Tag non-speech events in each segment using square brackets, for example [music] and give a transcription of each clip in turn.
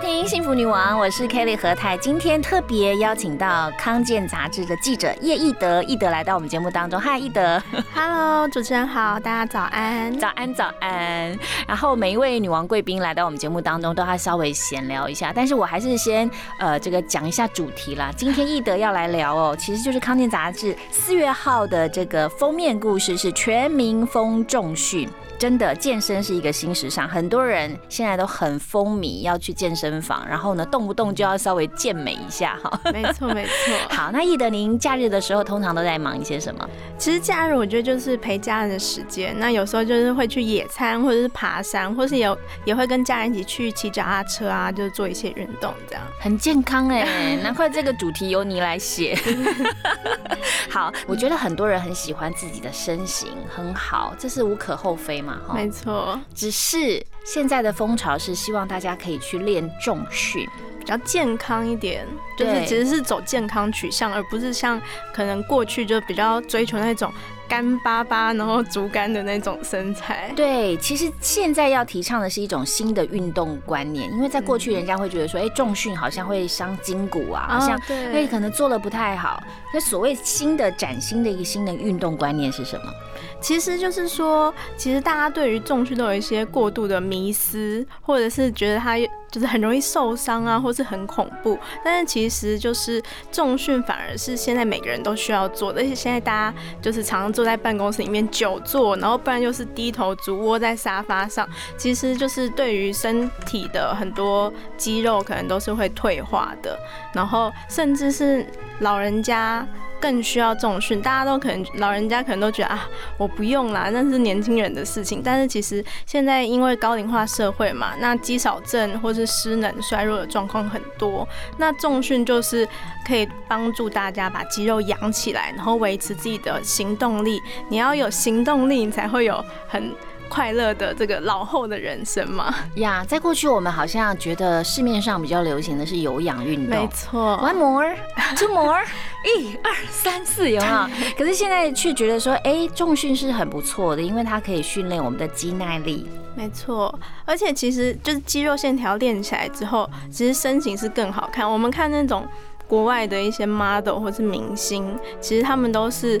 听《幸福女王》，我是 Kelly 何太。今天特别邀请到康健杂志的记者叶义德，义德来到我们节目当中。嗨，义德，Hello，主持人好，大家早安，早安，早安。然后每一位女王贵宾来到我们节目当中，都要稍微闲聊一下。但是我还是先呃这个讲一下主题啦。今天义德要来聊哦，其实就是康健杂志四月号的这个封面故事是全民风重训。真的，健身是一个新时尚，很多人现在都很风靡要去健身房，然后呢，动不动就要稍微健美一下哈。[laughs] 没错，没错。[laughs] 好，那易德，您假日的时候通常都在忙一些什么？其实假日我觉得就是陪家人的时间，那有时候就是会去野餐，或者是爬山，或是有也会跟家人一起去骑脚踏车啊，就是做一些运动，这样很健康哎。难怪这个主题由你来写。[laughs] 好，我觉得很多人很喜欢自己的身形，很好，这是无可厚非嘛哈。没错，只是现在的风潮是希望大家可以去练重训，比较健康一点，就是其实是走健康取向，而不是像可能过去就比较追求那种。干巴巴，然后竹竿的那种身材。对，其实现在要提倡的是一种新的运动观念，因为在过去人家会觉得说，哎，重训好像会伤筋骨啊，好像哎可能做的不太好。那所谓新的崭新的一个新的运动观念是什么？其实就是说，其实大家对于重训都有一些过度的迷思，或者是觉得它。就是很容易受伤啊，或是很恐怖。但是其实就是重训反而是现在每个人都需要做的。而且现在大家就是常常坐在办公室里面久坐，然后不然就是低头足窝在沙发上，其实就是对于身体的很多肌肉可能都是会退化的。然后甚至是老人家。更需要重训，大家都可能老人家可能都觉得啊，我不用啦，那是年轻人的事情。但是其实现在因为高龄化社会嘛，那肌少症或是失能衰弱的状况很多，那重训就是可以帮助大家把肌肉养起来，然后维持自己的行动力。你要有行动力，你才会有很。快乐的这个老后的人生嘛呀，在过去我们好像觉得市面上比较流行的是有氧运动，没错，one more，two more，一二三四，有没有？可是现在却觉得说，哎，重训是很不错的，因为它可以训练我们的肌耐力，没错。而且其实就是肌肉线条练起来之后，其实身形是更好看。我们看那种国外的一些 model 或是明星，其实他们都是。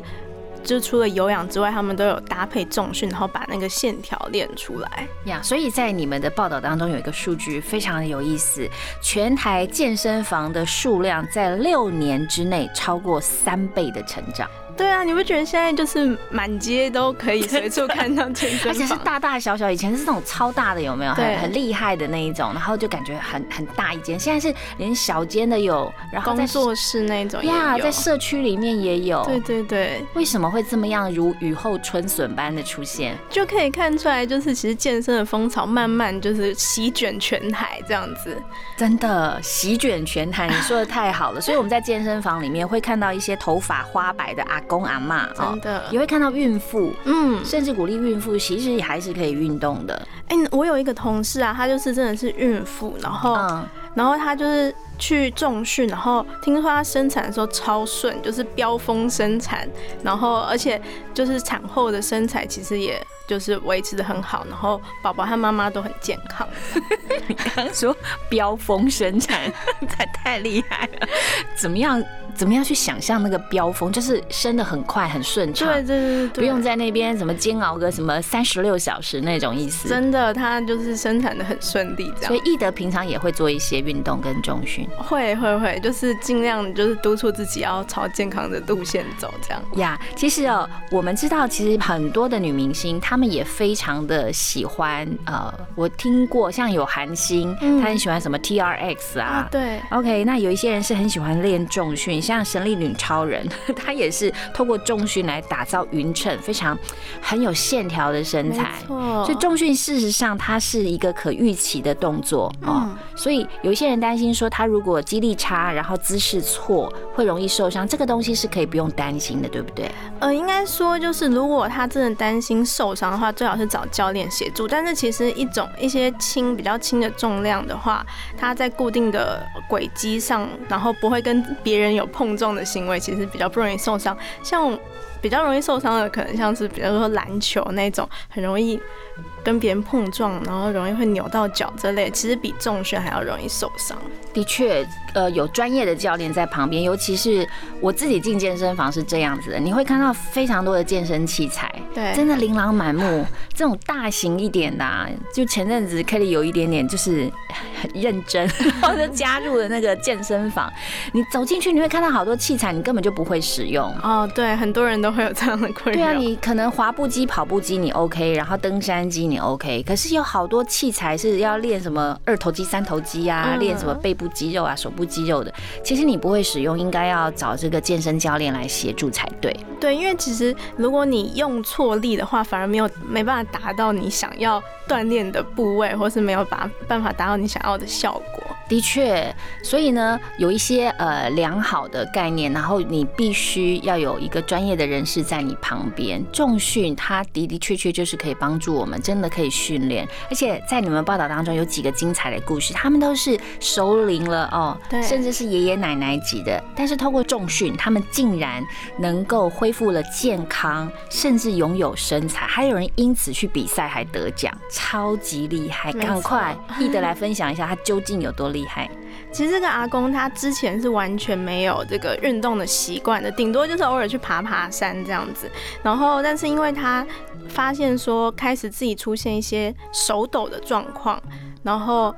就除了有氧之外，他们都有搭配重训，然后把那个线条练出来呀。所以在你们的报道当中有一个数据非常的有意思，全台健身房的数量在六年之内超过三倍的成长。对啊，你不觉得现在就是满街都可以随处看到健身房，而且是大大小小。以前是那种超大的，有没有？很很厉害的那一种，然后就感觉很很大一间。现在是连小间的有，然后工作室那种呀，在社区里面也有。对对对，为什么会这么样如雨后春笋般的出现？就可以看出来，就是其实健身的风潮慢慢就是席卷全台这样子。真的席卷全台，你说的太好了。所以我们在健身房里面会看到一些头发花白的阿。公阿妈真的。也会看到孕妇，嗯，甚至鼓励孕妇，其实也还是可以运动的。哎，我有一个同事啊，她就是真的是孕妇，然后，然后她就是去重训，然后听说她生产的时候超顺，就是飙风生产，然后而且就是产后的身材其实也就是维持的很好，然后宝宝和妈妈都很健康。[laughs] 你刚刚说飙风生产，太太厉害了，怎么样？怎么样去想象那个飙风，就是生的很快很顺畅，对对对不用在那边什么煎熬个什么三十六小时那种意思。真的，它就是生产的很顺利这样。所以易德平常也会做一些运动跟中训，会会会，就是尽量就是督促自己要朝健康的路线走这样。呀，其实哦，我们知道其实很多的女明星，她们也非常的喜欢呃，我听过像有韩星，他很喜欢什么 T R X 啊，对。OK，那有一些人是很喜欢练重训。像神力女超人，[laughs] 她也是透过重训来打造匀称、非常很有线条的身材。没错所以重训事实上它是一个可预期的动作哦。嗯所以有一些人担心说，他如果肌力差，然后姿势错，会容易受伤。这个东西是可以不用担心的，对不对？呃，应该说就是，如果他真的担心受伤的话，最好是找教练协助。但是其实一种一些轻比较轻的重量的话，它在固定的轨迹上，然后不会跟别人有碰撞的行为，其实比较不容易受伤。像比较容易受伤的，可能像是比如说篮球那种，很容易跟别人碰撞，然后容易会扭到脚这类，其实比重训还要容易受伤。的确，呃，有专业的教练在旁边，尤其是我自己进健身房是这样子的，你会看到非常多的健身器材，对，真的琳琅满目。这种大型一点的、啊，就前阵子 Kelly 有一点点就是很认真，[laughs] 然后就加入了那个健身房。你走进去，你会看到好多器材，你根本就不会使用。哦，对，很多人都会有这样的困扰。对啊，你可能滑步机、跑步机你 OK，然后登山机你 OK，可是有好多器材是要练什么二头肌、三头肌啊，嗯练什么背部肌肉啊、手部肌肉的，其实你不会使用，应该要找这个健身教练来协助才对。对，因为其实如果你用错力的话，反而没有没办法达到你想要锻炼的部位，或是没有把办法达到你想要的效果。的确，所以呢，有一些呃良好的概念，然后你必须要有一个专业的人士在你旁边。重训它的的确确就是可以帮助我们，真的可以训练。而且在你们报道当中有几个精彩的故事，他们都是熟龄了哦，对甚至是爷爷奶奶级的，但是透过重训，他们竟然能够恢复了健康，甚至拥有身材，还有人因此去比赛还得奖，超级厉害！赶快易德来分享一下他究竟有多厉害。厉害其实这个阿公他之前是完全没有这个运动的习惯的，顶多就是偶尔去爬爬山这样子。然后，但是因为他发现说开始自己出现一些手抖的状况，然后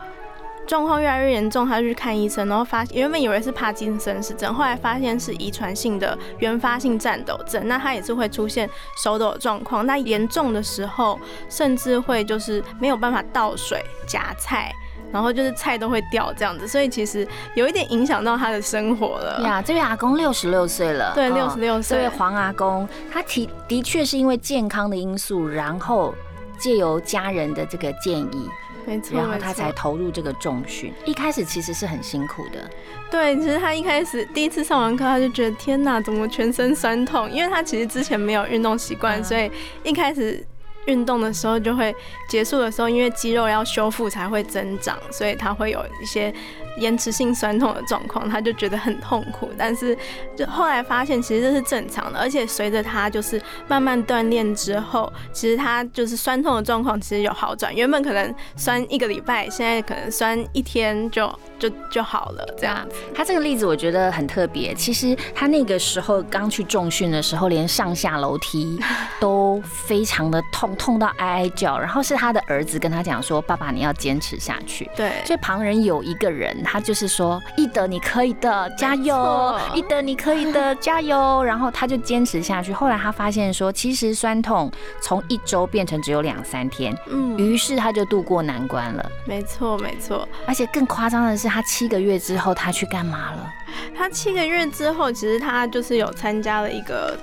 状况越来越严重，他就去看医生，然后发原本以为是帕金森氏症，后来发现是遗传性的原发性颤抖症。那他也是会出现手抖状况，那严重的时候甚至会就是没有办法倒水夹菜。然后就是菜都会掉这样子，所以其实有一点影响到他的生活了。呀，这位阿公六十六岁了，对六十六岁这位黄阿公，他提的确是因为健康的因素，然后借由家人的这个建议，没错，然后他才投入这个重训。一开始其实是很辛苦的，对。其实他一开始第一次上完课，他就觉得天哪，怎么全身酸痛？因为他其实之前没有运动习惯，嗯所以一开始。运动的时候就会结束的时候，因为肌肉要修复才会增长，所以它会有一些延迟性酸痛的状况，他就觉得很痛苦。但是就后来发现，其实这是正常的，而且随着他就是慢慢锻炼之后，其实他就是酸痛的状况其实有好转。原本可能酸一个礼拜，现在可能酸一天就就就好了，这样子。他这个例子我觉得很特别。其实他那个时候刚去重训的时候，连上下楼梯都非常的痛，痛到哀哀叫。然后是他的儿子跟他讲说：“爸爸，你要坚持下去。”对，所以旁人有一个人，他就是说：“一德，你可以的，加油错！易德，你可以的，加油！” [laughs] 然后他就坚持下去。后来他发现说，其实酸痛从一周变成只有两三天，嗯，于是他就度过难关了。没错没错。而且更夸张的是，他七个月之后，他去干嘛了？他七个月之后，其实他就是有参加了一个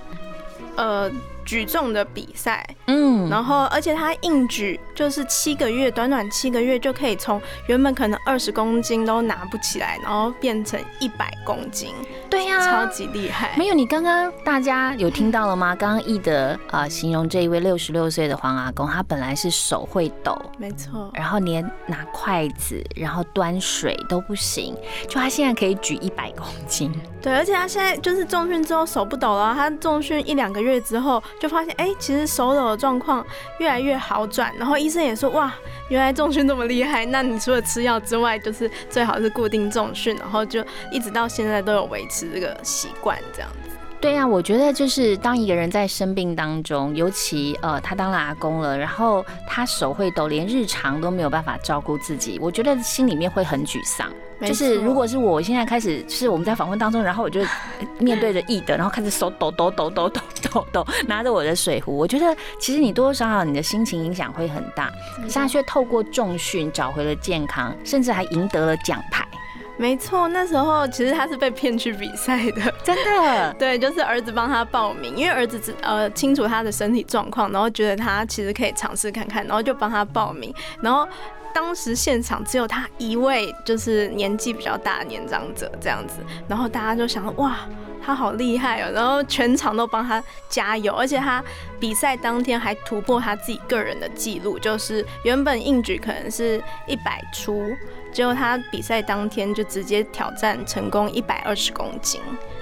呃举重的比赛，嗯，然后而且他硬举就是七个月，短短七个月就可以从原本可能二十公斤都拿不起来，然后变成一百公斤，对呀、超级厉害。没有，你刚刚大家有听到了吗？刚刚易德啊、呃形容这一位六十六岁的黄阿公，他本来是手会抖，没错，然后连拿筷子，然后端水都不行，就他现在可以举一百公斤。[laughs] 对，而且他现在就是重训之后手不抖了，他重训一两个月之后就发现，哎、其实手抖的状况越来越好转。然后医生也说，哇，原来重训那么厉害。那你除了吃药之外，就是最好是固定重训，然后就一直到现在都有维持这个习惯，这样。对呀、我觉得就是当一个人在生病当中，尤其呃他当了阿公了，然后他手会抖，连日常都没有办法照顾自己，我觉得心里面会很沮丧。就是如果是我我现在开始，是我们在访问当中，然后我就 [laughs] 面对着易德，然后开始手抖抖抖抖抖抖抖，拿着我的水壶，我觉得其实你多多少少你的心情影响会很大。现在却透过重训找回了健康，甚至还赢得了奖牌。没错，那时候其实他是被骗去比赛的，真的。[laughs] 对，就是儿子帮他报名，因为儿子只呃清楚他的身体状况，然后觉得他其实可以尝试看看，然后就帮他报名。然后当时现场只有他一位，就是年纪比较大的年长者这样子，然后大家就想哇。他好厉害哦，然后全场都帮他加油，而且他比赛当天还突破他自己个人的记录，就是原本应举可能是一百出，结果他比赛当天就直接挑战成功一百二十公斤，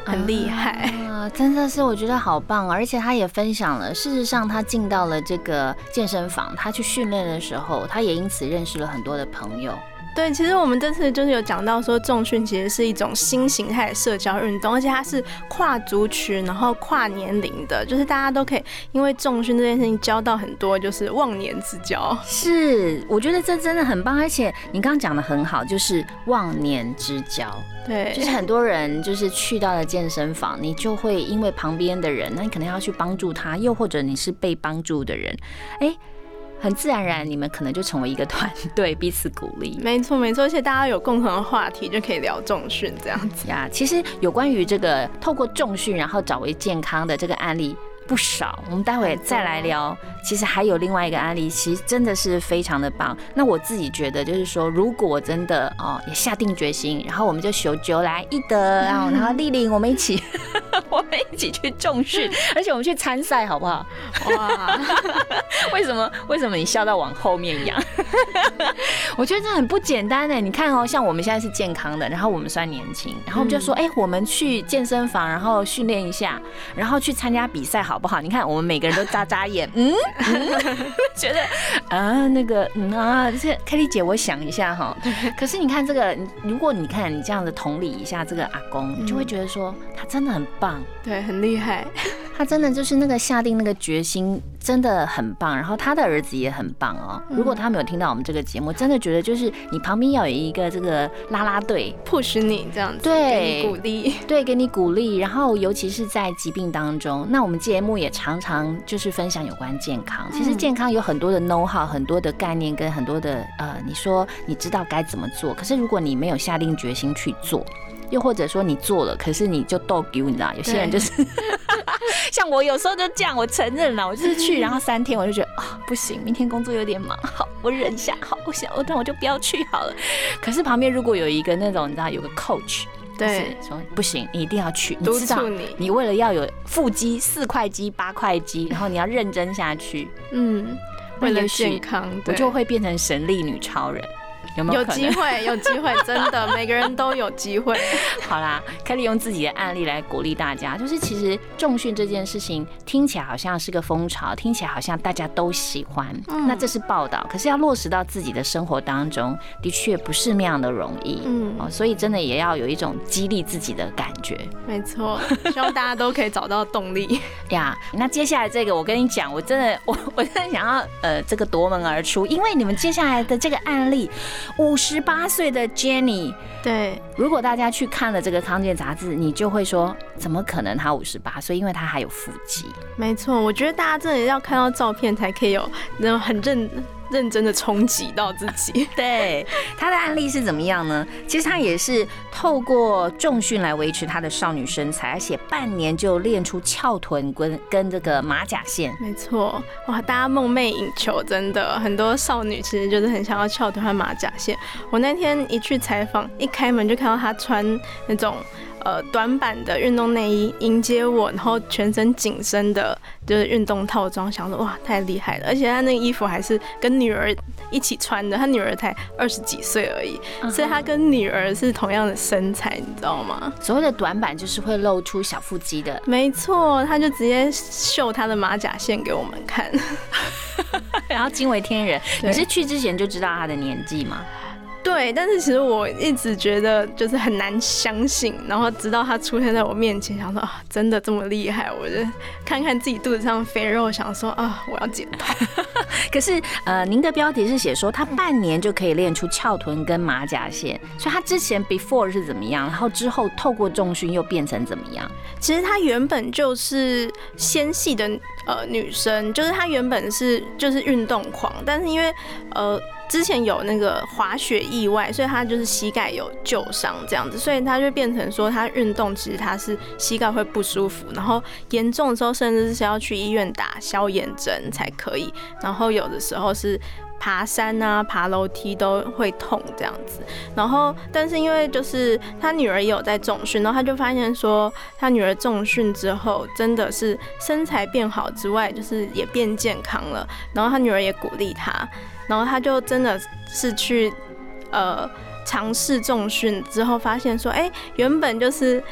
很厉害啊！真的是我觉得好棒，而且他也分享了，事实上他进到了这个健身房，他去训练的时候，他也因此认识了很多的朋友。对，其实我们这次就是有讲到说，重训其实是一种新形态的社交运动，而且它是跨族群，然后跨年龄的，就是大家都可以因为重训这件事情交到很多就是忘年之交。是，我觉得这真的很棒，而且你刚刚讲的很好，就是忘年之交。对，就是很多人就是去到了健身房，你就会因为旁边的人，那你可能要去帮助他，又或者你是被帮助的人，哎。很自然而然，你们可能就成为一个团队，彼此鼓励。没错，没错，而且大家有共同的话题，就可以聊重训这样子呀。其实有关于这个透过重训然后找回健康的这个案例。不少，我们待会再来聊。其实还有另外一个案例，其实真的是非常的棒。那我自己觉得，就是说，如果真的哦，也下定决心，然后我们就求九来一德，[laughs] 然后然后丽玲，我们一起，[laughs] 我们一起去重训，[laughs] 而且我们去参赛，好不好？哇！为什么？为什么你笑到往后面仰？我觉得这很不简单呢。你看哦，像我们现在是健康的，然后我们算年轻，然后我们就说，哎，我们去健身房，然后训练一下，然后去参加比赛，好。好不好？你看，我们每个人都眨眨眼，嗯，[laughs] 觉得啊，那个嗯啊，这凯丽姐，我想一下哈。可是你看这个，如果你看你这样的同理一下这个阿公，你就会觉得说他真的很棒，对，很厉害。他真的就是那个下定那个决心，真的很棒。然后他的儿子也很棒哦。如果他没有听到我们这个节目，真的觉得就是你旁边要有一个这个拉拉队，push 你这样子，对，鼓励，对，给你鼓励。然后尤其是在疾病当中，那我们节目也常常就是分享有关健康。其实健康有很多的 know how，很多的概念跟很多的呃，你说你知道该怎么做，可是如果你没有下定决心去做。又或者说你做了，可是你就逗丢，你知道？有些人就是 [laughs] 像我有时候就这样，我承认了，我就是去，然后三天我就觉得啊不行，明天工作有点忙，好，我忍下，好，我想，那我就不要去好了。可是旁边如果有一个那种你知道有个 coach，对，说不行，你一定要去，你知道你，你为了要有腹肌四块肌八块肌，然后你要认真下去，嗯，为了健康，我就会变成神力女超人。有机会，有机会，[laughs] 真的，每个人都有机会。好啦，可以用自己的案例来鼓励大家。就是其实重训这件事情听起来好像是个风潮，听起来好像大家都喜欢。那这是报道，可是要落实到自己的生活当中，的确不是那样的容易。嗯，哦，所以真的也要有一种激励自己的感觉。没错，希望大家都可以找到动力 [laughs] 呀。那接下来这个，我跟你讲，我真的，我我真的想要呃，这个夺门而出，因为你们接下来的这个案例。五十八岁的 Jenny，对，如果大家去看了这个康健杂志，你就会说，怎么可能她五十八岁？因为她还有腹肌。没错，我觉得大家真的要看到照片才可以有那种很认。认真的冲击到自己。[laughs] 对他的案例是怎么样呢？其实他也是透过重训来维持他的少女身材，而且半年就练出翘臀跟跟这个马甲线。没错，哇，大家梦寐以求，真的很多少女其实就是很想要翘臀和马甲线。我那天一去采访，一开门就看到他穿那种。呃，短版的运动内衣迎接我，然后全身紧身的，就是运动套装，想说哇，太厉害了！而且他那个衣服还是跟女儿一起穿的，他女儿才二十几岁而已，所以他跟女儿是同样的身材，你知道吗？所谓的短版就是会露出小腹肌的，没错，他就直接秀他的马甲线给我们看，[laughs] [laughs] 然后惊为天人。你是去之前就知道他的年纪吗？对，但是其实我一直觉得就是很难相信，然后直到他出现在我面前，想说啊，真的这么厉害？我就看看自己肚子上肥肉，想说啊，我要减胖。[laughs] 可是呃，您的标题是写说他半年就可以练出翘臀跟马甲线，所以他之前 before 是怎么样？然后之后透过重训又变成怎么样？其实他原本就是纤细的呃女生，就是她原本是就是运动狂，但是因为呃。之前有那个滑雪意外，所以他就是膝盖有旧伤这样子，所以他就变成说他运动其实他是膝盖会不舒服，然后严重的时候甚至是要去医院打消炎针才可以，然后有的时候是。爬山啊，爬楼梯都会痛这样子。然后，但是因为就是他女儿也有在重训，然后他就发现说，他女儿重训之后真的是身材变好之外，就是也变健康了。然后他女儿也鼓励他，然后他就真的是去呃尝试重训之后，发现说，哎，原本就是。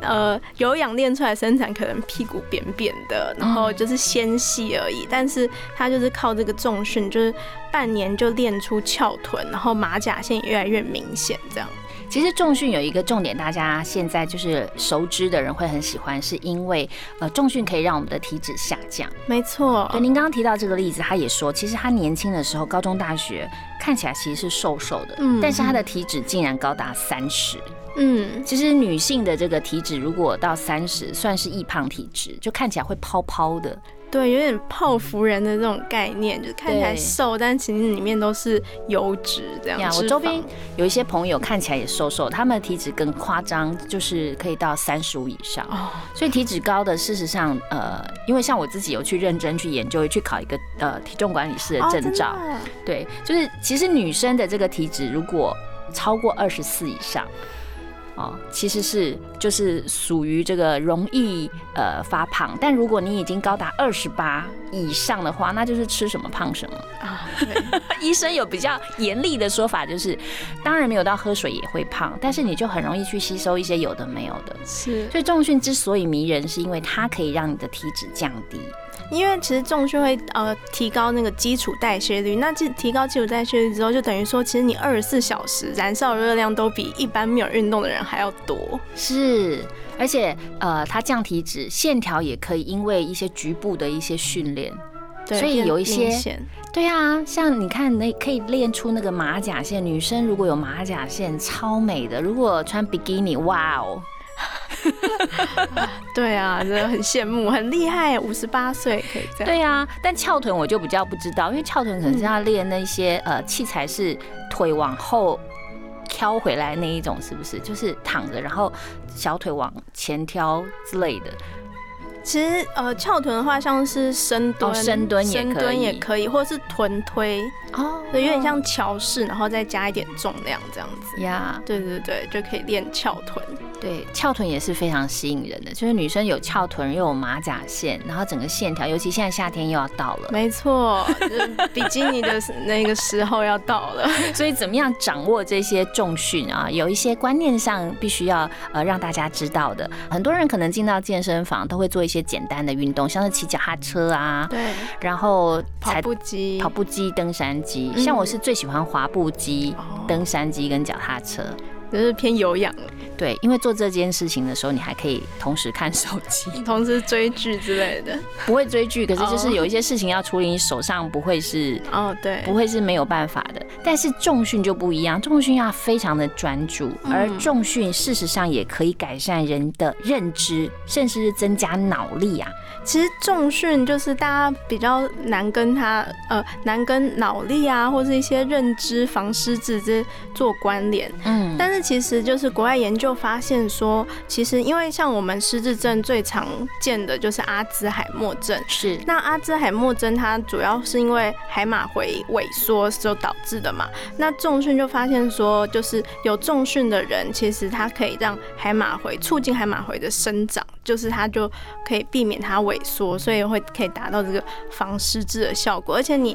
呃，有氧练出来身材可能屁股扁扁的，然后就是纤细而已。但是他就是靠这个重训，就是半年就练出翘臀，然后马甲线越来越明显。这样，其实重训有一个重点，大家现在就是熟知的人会很喜欢，是因为呃重训可以让我们的体脂下降。没错，对，您刚刚提到这个例子，他也说，其实他年轻的时候，高中、大学看起来其实是瘦瘦的，嗯，但是他的体脂竟然高达三十。嗯，其实女性的这个体脂如果到三十，算是易胖体质，就看起来会泡泡的。对，有点泡芙人的这种概念，就是看起来瘦，但其实里面都是油脂这样。我周边有一些朋友看起来也瘦瘦，他们的体脂更夸张，就是可以到三十五以上。哦，所以体脂高的，事实上，呃，因为像我自己有去认真去研究，去考一个呃体重管理师的证照。对，就是其实女生的这个体脂如果超过二十四以上。哦，其实是就是属于这个容易呃发胖，但如果你已经高达二十八以上的话，那就是吃什么胖什么啊。[laughs] 医生有比较严厉的说法，就是当然没有到喝水也会胖，但是你就很容易去吸收一些有的没有的。是，所以重训之所以迷人，是因为它可以让你的体脂降低。因为其实重训会呃提高那个基础代谢率，那提提高基础代谢率之后，就等于说其实你二十四小时燃烧热量都比一般没有运动的人还要多。是，而且呃它降体脂，线条也可以因为一些局部的一些训练，所以有一些对啊，像你看那可以练出那个马甲线，女生如果有马甲线超美的，如果穿比基尼，哇哦。[laughs] 对啊，真的很羡慕，很厉害，五十八岁可以这样。对啊，但翘臀我就比较不知道，因为翘臀可能是要练那些呃器材是腿往后挑回来那一种，是不是？就是躺着，然后小腿往前挑之类的。其实呃翘臀的话，像是深蹲、深蹲、深蹲也可以，或者是臀推哦，对，有点像桥式，然后再加一点重量这样子呀。对对对，就可以练翘臀。对，翘臀也是非常吸引人的，就是女生有翘臀又有马甲线，然后整个线条，尤其现在夏天又要到了，[laughs] 没错，比基尼的那个时候要到了，[laughs] 所以怎么样掌握这些重训啊？有一些观念上必须要呃让大家知道的。很多人可能进到健身房都会做一些简单的运动，像是骑脚踏车啊，对，然后跑步机、跑步机、登山机。像我是最喜欢滑步机、登山机跟脚踏车。就是偏有氧了，对，因为做这件事情的时候，你还可以同时看手机，[laughs] 同时追剧之类的。不会追剧，可是就是有一些事情要处理，你手上不会是哦，对，不会是没有办法的。但是重训就不一样，重训要非常的专注，而重训事实上也可以改善人的认知，甚至是增加脑力啊。其实重训就是大家比较难跟他呃难跟脑力啊，或是一些认知防失智这做关联。嗯，但是其实就是国外研究发现说，其实因为像我们失智症最常见的就是阿兹海默症，是。那阿兹海默症它主要是因为海马回萎缩所导致的嘛。那重训就发现说，就是有重训的人，其实他可以让海马回促进海马回的生长，就是它就可以避免它。萎缩，所以会可以达到这个防失智的效果，而且你，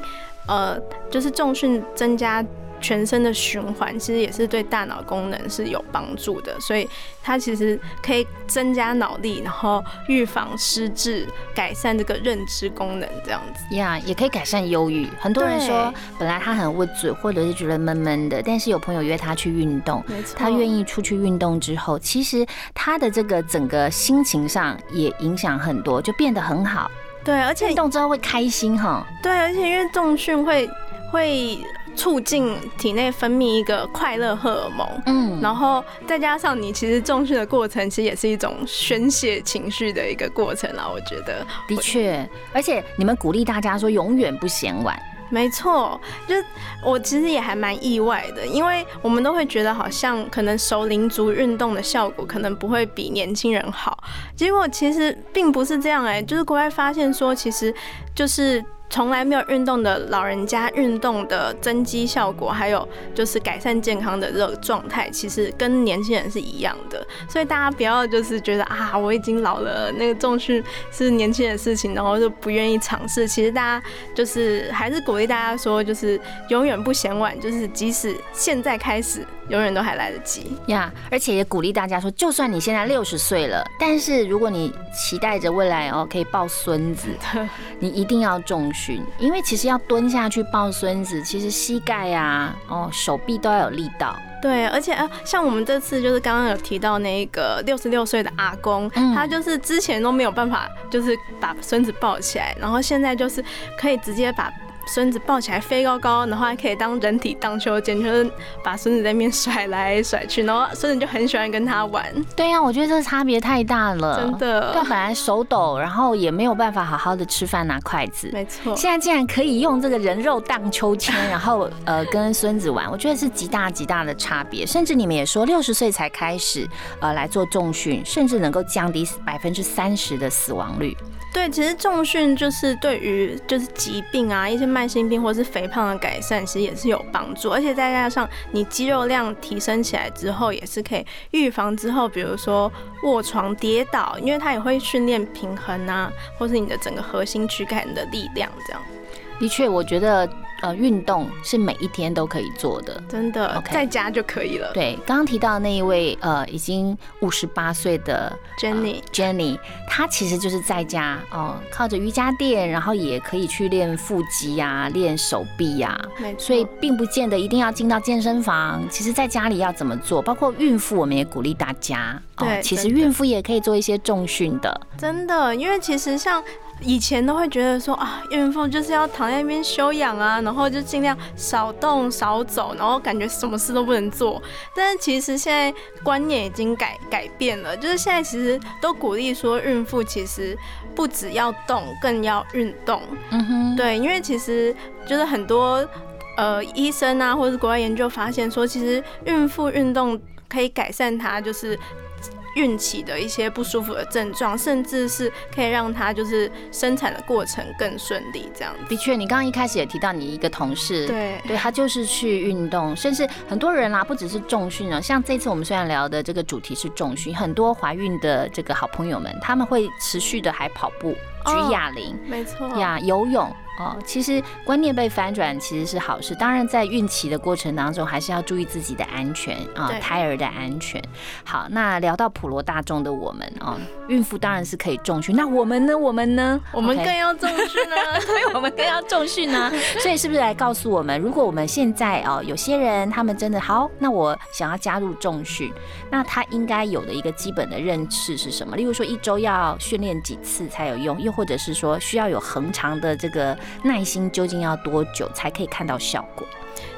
呃，就是重训增加全身的循环，其实也是对大脑功能是有帮助的，所以它其实可以增加脑力，然后预防失智，改善这个认知功能，这样子呀，也可以改善忧郁。很多人说，本来他很无嘴，或者是觉得闷闷的，但是有朋友约他去运动，他愿意出去运动之后，其实他的这个整个心情上也影响很多，就变得很好。对，而且运动之后会开心哈。对，而且因为重训会会。促进体内分泌一个快乐荷尔蒙，嗯，然后再加上你其实重训的过程，其实也是一种宣泄情绪的一个过程啦。我觉得的确，而且你们鼓励大家说永远不嫌晚。没错，就我其实也还蛮意外的，因为我们都会觉得好像可能熟龄族运动的效果可能不会比年轻人好，结果其实并不是这样哎、就是国外发现说，其实就是。从来没有运动的老人家运动的增肌效果，还有就是改善健康的这个状态，其实跟年轻人是一样的。所以大家不要就是觉得啊，我已经老了，那个重训是年轻人的事情，然后就不愿意尝试。其实大家就是还是鼓励大家说，就是永远不嫌晚，就是即使现在开始，永远都还来得及。呀而且也鼓励大家说，就算你现在六十岁了，但是如果你期待着未来哦可以抱孙子，[laughs] 你一定要重训，因为其实要蹲下去抱孙子，其实膝盖啊、哦手臂都要有力道。对，而且啊，像我们这次就是刚刚有提到那个六十六岁的阿公，嗯他就是之前都没有办法，就是把孙子抱起来，然后现在就是可以直接把孙子抱起来飞高高，然后还可以当人体荡秋千，就是把孙子在那边甩来甩去，然后孙子就很喜欢跟他玩，对呀、我觉得这差别太大了，真的对啊，本来手抖，然后也没有办法好好的吃饭拿筷子。没错。现在竟然可以用这个人肉荡秋千，然后呃跟孙子玩，我觉得是极大极大的差别。甚至你们也说，六十岁才开始呃来做重训，甚至能够降低百分之三十的死亡率。对，其实重训就是对于就是疾病啊，一些慢性病或是肥胖的改善，其实也是有帮助，而且再加上你肌肉量提升起来之后，也是可以预防之后，比如说卧床跌倒，因为它也会训练平衡啊，或是你的整个核心躯干的力量，这样。的确，我觉得呃运动是每一天都可以做的。真的在家就可以了。对，刚刚提到的那一位呃已经五十八岁的 Jenny，呃 Jenny，她其实就是在家哦，靠着瑜伽垫，然后也可以去练腹肌呀、练手臂呀、没错，所以并不见得一定要进到健身房。其实在家里要怎么做，包括孕妇，我们也鼓励大家哦对其实孕妇也可以做一些重训的。真的，因为其实像以前都会觉得说啊，孕妇就是要躺在那边休养啊，然后就尽量少动少走，然后感觉什么事都不能做。但是其实现在观念已经改改变了，就是现在其实都鼓励说，孕妇其实不只要动，更要运动。嗯哼，对，因为其实就是很多呃医生啊，或者是国外研究发现说，其实孕妇运动可以改善她就是孕期的一些不舒服的症状，甚至是可以让她就是生产的过程更顺利，这样子。的确，你刚刚一开始也提到你一个同事，对对他就是去运动，甚至很多人啦，不只是重训啊，像这次我们虽然聊的这个主题是重训，很多怀孕的这个好朋友们，他们会持续的还跑步、举哦哑铃。没错，呀，游泳哦，其实观念被翻转其实是好事。当然，在孕期的过程当中，还是要注意自己的安全啊，对胎儿的安全。好，那聊到普罗大众的我们哦，孕妇当然是可以重训，那我们呢？我们呢？我们更要重视呢。[laughs] 所以我们更要重训呢。所以是不是来告诉我们，如果我们现在哦，有些人他们真的好，那我想要加入重训，那他应该有的一个基本的认识是什么？例如说一周要训练几次才有用，又或者是说需要有恒长的这个耐心，究竟要多久才可以看到效果？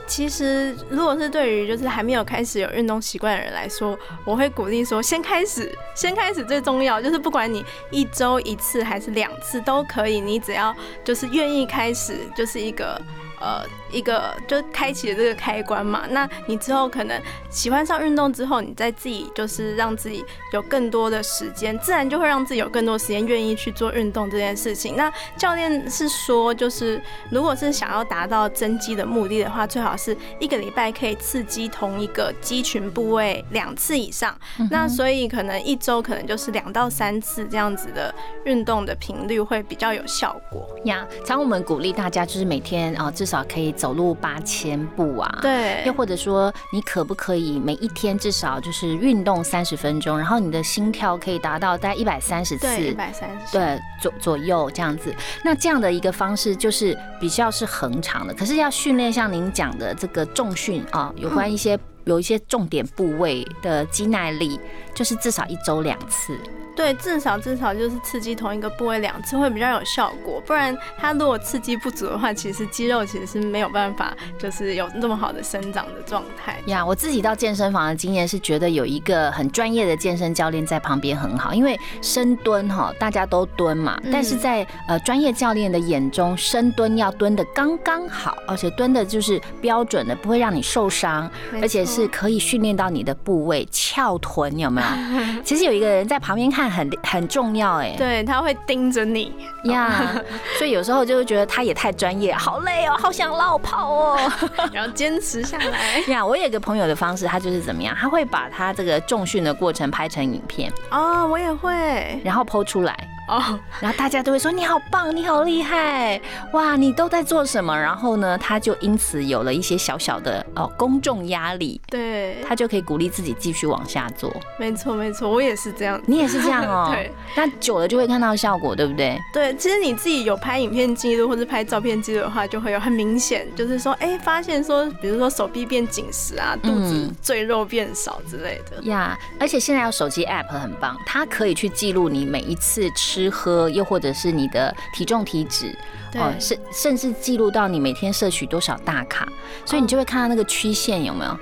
其实，如果是对于就是还没有开始有运动习惯的人来说，我会鼓励说，先开始，先开始最重要，就是不管你一周一次还是两次都可以，你只要就是愿意开始，就是一个呃一个就开启了这个开关嘛。那你之后可能喜欢上运动之后，你再自己就是让自己有更多的时间，自然就会让自己有更多时间愿意去做运动这件事情。那教练是说，就是如果是想要达到增肌的目的的话，最好是一个礼拜可以刺激同一个肌群部位两次以上。那所以可能一周可能就是两到三次这样子的运动的频率会比较有效果。呀，常我们鼓励大家就是每天啊、至少可以走路八千步啊。。对又或者说，你可不可以每一天至少就是运动三十分钟，然后你的心跳可以达到大概一百三十次，一百三十。对左左右这样子。那这样的一个方式就是比较是恒长的，可是要训练像您讲的这个重训啊，有关一些有一些重点部位的肌耐力，就是至少一周两次。对，至少至少就是刺激同一个部位两次会比较有效果，不然它如果刺激不足的话，其实肌肉其实是没有办法就是有那么好的生长的状态。呀，我自己到健身房的经验是觉得有一个很专业的健身教练在旁边很好，因为深蹲哈大家都蹲嘛，但是在呃专业教练的眼中，深蹲要蹲的刚刚好，而且蹲的就是标准的，不会让你受伤，而且是可以训练到你的部位翘臀，有没有？[laughs] 其实有一个人在旁边看。很很重要哎，对他会盯着你呀，[laughs] 所以有时候就会觉得他也太专业，好累哦，好想落跑哦，[laughs] 然后坚持下来呀。我有个朋友的方式，他就是怎么样，他会把他这个重训的过程拍成影片哦，我也会，然后剖出来。哦，[laughs] 然后大家都会说你好棒，你好厉害，哇，你都在做什么？然后呢，他就因此有了一些小小的哦公众压力，对，他就可以鼓励自己继续往下做。没错，没错，我也是这样，你也是这样哦。[laughs] 对，那久了就会看到效果，对不对？对，其实你自己有拍影片记录或者拍照片记录的话，就会有很明显，就是说，哎，发现说，比如说手臂变紧实啊，肚子赘肉变少之类的。呀，而且现在有手机 app 很棒，它可以去记录你每一次吃。吃喝，又或者是你的体重、体脂，哦，甚甚至记录到你每天摄取多少大卡，所以你就会看到那个曲线有没有？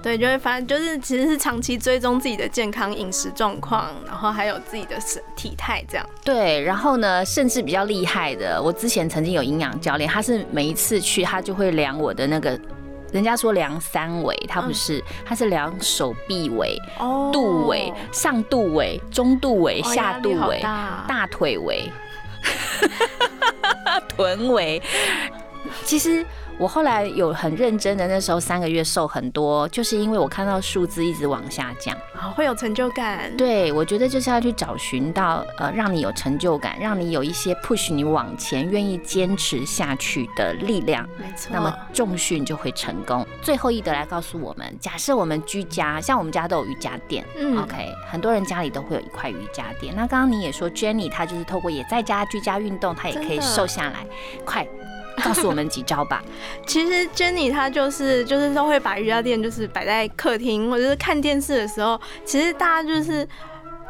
对，就会发现就是其实是长期追踪自己的健康饮食状况，然后还有自己的身体态这样。对，然后呢，甚至比较厉害的，我之前曾经有营养教练，他是每一次去他就会量我的那个。人家说量三围，他不是，他是量手臂围、肚围、上肚围、中肚围、下肚围、大腿围、[laughs] 臀围。其实。我后来有很认真的，那时候三个月瘦很多，就是因为我看到数字一直往下降，啊，会有成就感。对，我觉得就是要去找寻到呃，让你有成就感，让你有一些 push 你往前，愿意坚持下去的力量。没错。那么重训就会成功。最后一德来告诉我们，假设我们居家，像我们家都有瑜伽垫，嗯，OK，很多人家里都会有一块瑜伽垫。那刚刚你也说 Jenny 她就是透过也在家居家运动，她也可以瘦下来，快。[laughs] 告诉我们几招吧。其实 Jenny 她就是就是都会把瑜伽垫就是摆在客厅或者是看电视的时候，其实大家就是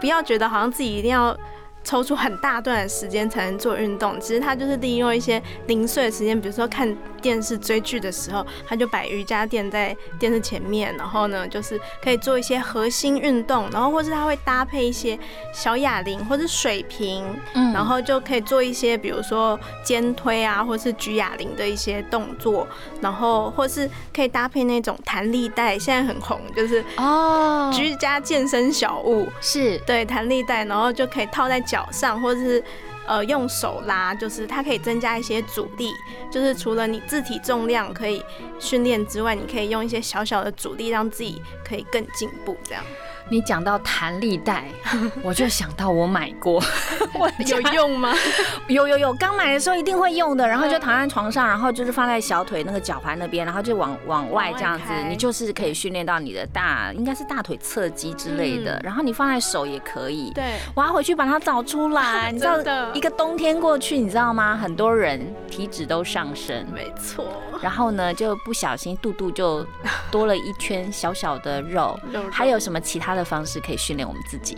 不要觉得好像自己一定要。抽出很大段的时间才能做运动，其实他就是利用一些零碎的时间，比如说看电视追剧的时候，他就摆瑜伽垫在电视前面，然后呢，就是可以做一些核心运动，然后或是他会搭配一些小哑铃或是水瓶，嗯，然后就可以做一些比如说肩推啊，或是举哑铃的一些动作，然后或是可以搭配那种弹力带，现在很红，就是哦，居家健身小物，是。对弹力带，然后就可以套在脚。上，或者是呃用手拉，就是它可以增加一些阻力。就是除了你自体重量可以训练之外，你可以用一些小小的阻力，让自己可以更进步。这样。你讲到弹力带，[laughs] 我就想到我买过，[laughs] 有用吗？[laughs] 有有有，刚买的时候一定会用的。然后就躺在床上，然后就是放在小腿那个脚踝那边，然后就往往外这样子，你就是可以训练到你的大，应该是大腿侧肌之类的。然后你放在手也可以。对，我要回去把它找出来。你知道，一个冬天过去，你知道吗？很多人体脂都上升。没错。然后呢，就不小心肚肚就多了一圈小小的肉。还有什么其他？的方式可以训练我们自己。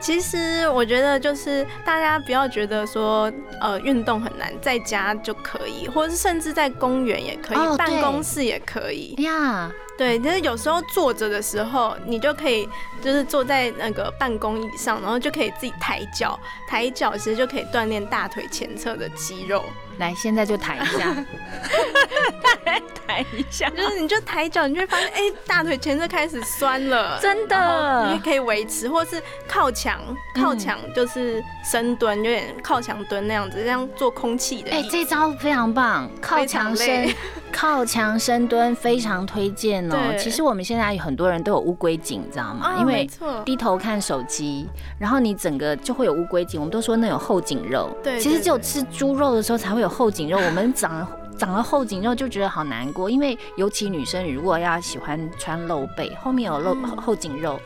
其实我觉得就是大家不要觉得说呃运动很难，在家就可以，或者是甚至在公园也可以，办公室也可以呀。对，就是有时候坐着的时候，你就可以就是坐在那个办公椅上，然后就可以自己抬脚，抬脚其实就可以锻炼大腿前侧的肌肉。来，现在就抬一下，[laughs] 抬一下，[laughs] 就是你就抬脚，你就会发现，哎，大腿前侧开始酸了，[laughs] 真的，你可以维持，或是靠墙，靠墙就是深蹲，有点靠墙蹲那样子，这样做空气的。哎，这招非常棒，靠墙深，靠墙深蹲非常推荐哦。其实我们现在有很多人都有乌龟颈，你知道吗？因为低头看手机，然后你整个就会有乌龟颈。我们都说那有后颈肉，对，其实只有吃猪肉的时候才会有后颈肉。我们长长了后颈肉就觉得好难过，因为尤其女生如果要喜欢穿露背，后面有露后颈肉，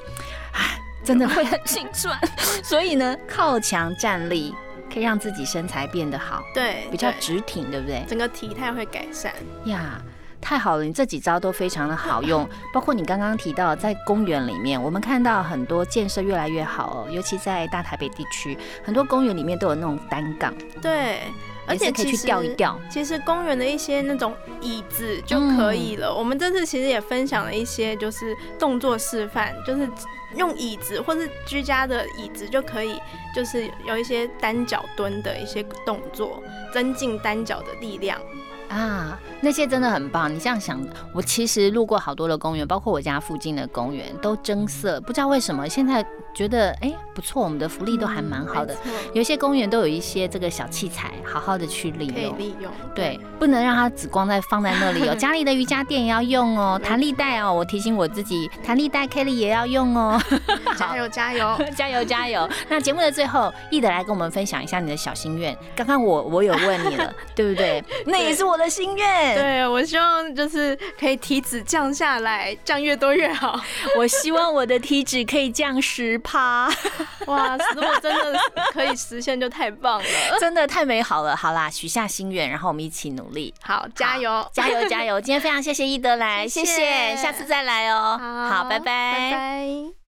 唉，真的会很心酸。[laughs] 所以呢，靠墙站立可以让自己身材变得好，对，比较直挺，对不对？整个体态会改善呀。太好了，你这几招都非常的好用，[laughs] 包括你刚刚提到在公园里面，我们看到很多建设越来越好哦，尤其在大台北地区，很多公园里面都有那种单杠，对。而且可以去钓一钓。其实公园的一些那种椅子就可以了。我们这次其实也分享了一些，就是动作示范，就是用椅子或是居家的椅子就可以，就是有一些单脚蹲的一些动作，增进单脚的力量。啊，那些真的很棒。你这样想，我其实路过好多的公园，包括我家附近的公园，都增色。不知道为什么，现在觉得哎不错，我们的福利都还蛮好的。有些公园都有一些这个小器材，好好的去利用。利用。对，不能让它只光在放在那里哦。[laughs] 家里的瑜伽垫也要用哦，弹力带哦，我提醒我自己，弹力带 Kelly 也要用哦。[laughs] 加油加油 [laughs] 加油加油！那节目的最后，易德来跟我们分享一下你的小心愿。刚刚我我有问你了，对不对？那也是我的。的心愿，对我希望就是可以体脂降下来，降越多越好。我希望我的体脂可以降十趴，[laughs] 哇！如果真的可以实现，就太棒了，[laughs] 真的太美好了。好啦，许下心愿，然后我们一起努力，好，加油，加油，加油！今天非常谢谢伊德来，谢谢，下次再来哦。好，拜拜，拜拜。